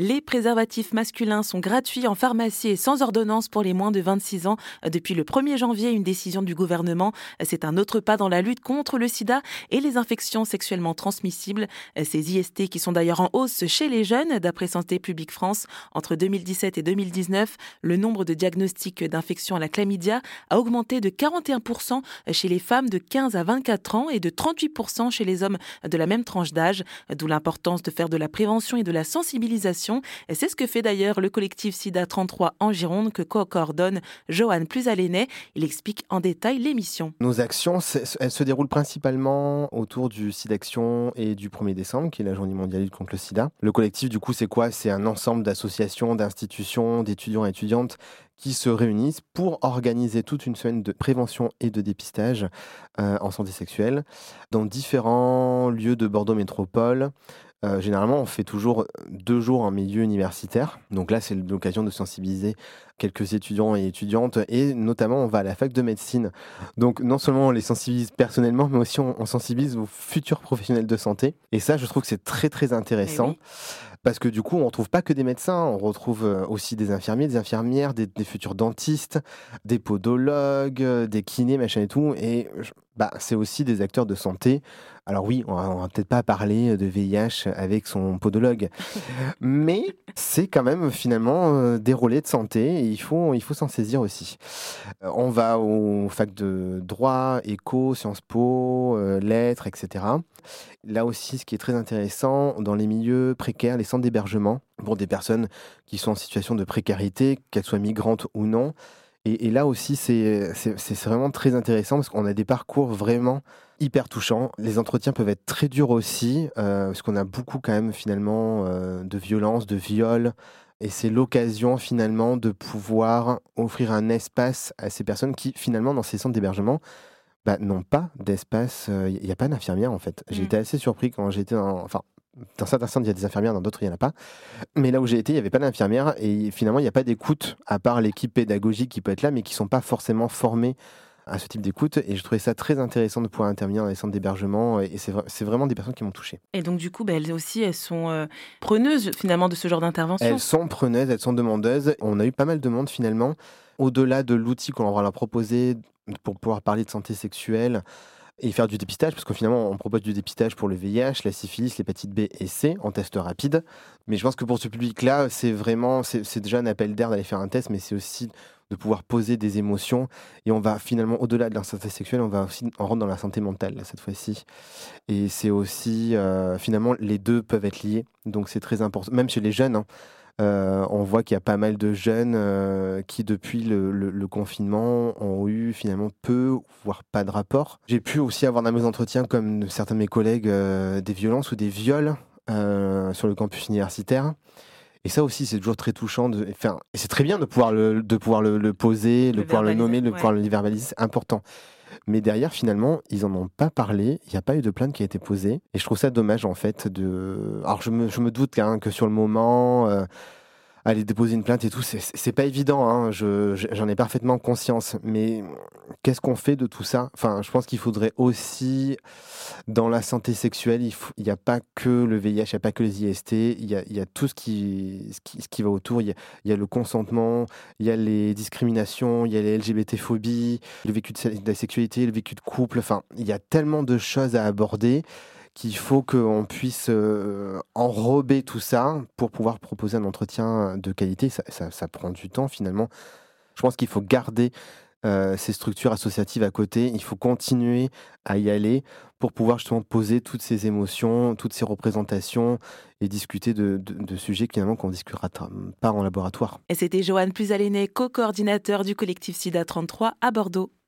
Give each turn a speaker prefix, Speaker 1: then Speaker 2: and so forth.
Speaker 1: Les préservatifs masculins sont gratuits en pharmacie et sans ordonnance pour les moins de 26 ans. Depuis le 1er janvier, une décision du gouvernement. C'est un autre pas dans la lutte contre le sida et les infections sexuellement transmissibles. Ces IST qui sont d'ailleurs en hausse chez les jeunes, d'après Santé publique France. Entre 2017 et 2019, le nombre de diagnostics d'infection à la chlamydia a augmenté de 41% chez les femmes de 15 à 24 ans et de 38% chez les hommes de la même tranche d'âge. D'où l'importance de faire de la prévention et de la sensibilisation c'est ce que fait d'ailleurs le collectif SIDA 33 en Gironde que coordonne Johan Plusalénet. Il explique en détail l'émission.
Speaker 2: Nos actions, se déroulent principalement autour du SIDAction et du 1er décembre, qui est la journée mondiale lutte contre le sida. Le collectif, du coup, c'est quoi? C'est un ensemble d'associations, d'institutions, d'étudiants et étudiantes qui se réunissent pour organiser toute une semaine de prévention et de dépistage euh, en santé sexuelle dans différents lieux de Bordeaux Métropole, euh, généralement, on fait toujours deux jours en milieu universitaire. Donc là, c'est l'occasion de sensibiliser quelques étudiants et étudiantes. Et notamment, on va à la fac de médecine. Donc non seulement on les sensibilise personnellement, mais aussi on, sensibilise aux futurs professionnels de santé. Et ça, je trouve que c'est très, très intéressant. Eh Parce que du coup, on ne retrouve pas que des médecins, on retrouve euh, aussi des infirmiers, des infirmières, des, des futurs dentistes, des podologues, des kinés, machin et tout. Et bah, c'est aussi des acteurs de santé. Alors oui, on va, va peut-être pas parler de VIH avec son podologue, mais c'est quand même finalement euh, des relais de santé et il faut, il faut s'en saisir aussi. Euh, on va aux facs de droit, éco, Sciences Po, euh, lettres, etc. Là aussi, ce qui est très intéressant, dans les milieux précaires, les centres d'hébergement, pour des personnes qui sont en situation de précarité, qu'elles soient migrantes ou non, et, là aussi, c'est vraiment très intéressant parce qu'on a des parcours vraiment hyper touchants. Les entretiens peuvent être très durs aussi, euh, parce qu'on a beaucoup quand même finalement euh, de violence, de viol. Et c'est l'occasion finalement de pouvoir offrir un espace à ces personnes qui finalement dans ces centres d'hébergement bah, n'ont pas d'espace. Il euh, n'y a pas d'infirmière en fait. J'ai mmh. été assez surpris quand j'étais dans... Enfin, dans certains centres, il y a des infirmières, dans d'autres, il n'y en a pas. Mais là où j'ai été, il n'y avait pas d'infirmières et finalement, il n'y a pas d'écoute, à part l'équipe pédagogique qui peut être là, mais qui ne sont pas forcément formés à ce type d'écoute. Et je trouvais ça très intéressant de pouvoir intervenir dans les centres d'hébergement. Et c'est vraiment des personnes qui m'ont touché.
Speaker 1: Et donc, du coup, bah, elles aussi, elles sont euh, preneuses finalement de ce genre d'intervention.
Speaker 2: Elles sont preneuses, elles sont demandeuses. On a eu pas mal de monde finalement. Au-delà de l'outil qu'on va leur proposer pour pouvoir parler de santé sexuelle, et faire du dépistage, parce que finalement, on propose du dépistage pour le VIH, la syphilis, l'hépatite B et C en test rapide. Mais je pense que pour ce public-là, c'est vraiment, c'est déjà un appel d'air d'aller faire un test, mais c'est aussi de pouvoir poser des émotions. Et on va finalement, au-delà de la santé sexuelle, on va aussi en rentrer dans la santé mentale, cette fois-ci. Et c'est aussi, euh, finalement, les deux peuvent être liés. Donc c'est très important, même chez les jeunes. Hein. Euh, on voit qu'il y a pas mal de jeunes euh, qui, depuis le, confinement, ont eu finalement peu, voire pas de rapport. J'ai pu aussi avoir dans mes entretiens, comme certains de mes collègues, euh, des violences ou des viols sur le campus universitaire. Et ça aussi, c'est toujours très touchant. De, enfin, c'est très bien de pouvoir le, de pouvoir le, poser, de pouvoir le nommer, de pouvoir le verbaliser. C'est important. Mais derrière, finalement, ils en ont pas parlé. Il n'y a pas eu de plainte qui a été posée. Et je trouve ça dommage, en fait. De... Alors, je me, je me doute hein, que sur le moment, euh, aller déposer une plainte et tout, c'est pas évident. Hein, J'en ai parfaitement conscience. Mais qu'est-ce qu'on fait de tout ça? Enfin, je pense qu'il faudrait aussi, dans la santé sexuelle, il n'y a pas que le VIH, il n'y a pas que les IST, il y a, y a, tout ce qui, ce qui, va autour. Il y, y a, le consentement, il y a les discriminations, il y a les LGBT-phobies, le vécu de la sexualité, le vécu de couple. Enfin, il y a tellement de choses à aborder qu'il faut qu'on puisse euh, enrober tout ça pour pouvoir proposer un entretien de qualité. Ça, prend du temps finalement. Je pense qu'il faut garder euh, ces structures associatives à côté. Il faut continuer à y aller pour pouvoir justement poser toutes ces émotions, toutes ces représentations et discuter de, sujets finalement qu'on ne discutera pas en laboratoire.
Speaker 1: Et c'était Joanne Plusaléné, co-coordinateur du collectif SIDA 33 à Bordeaux.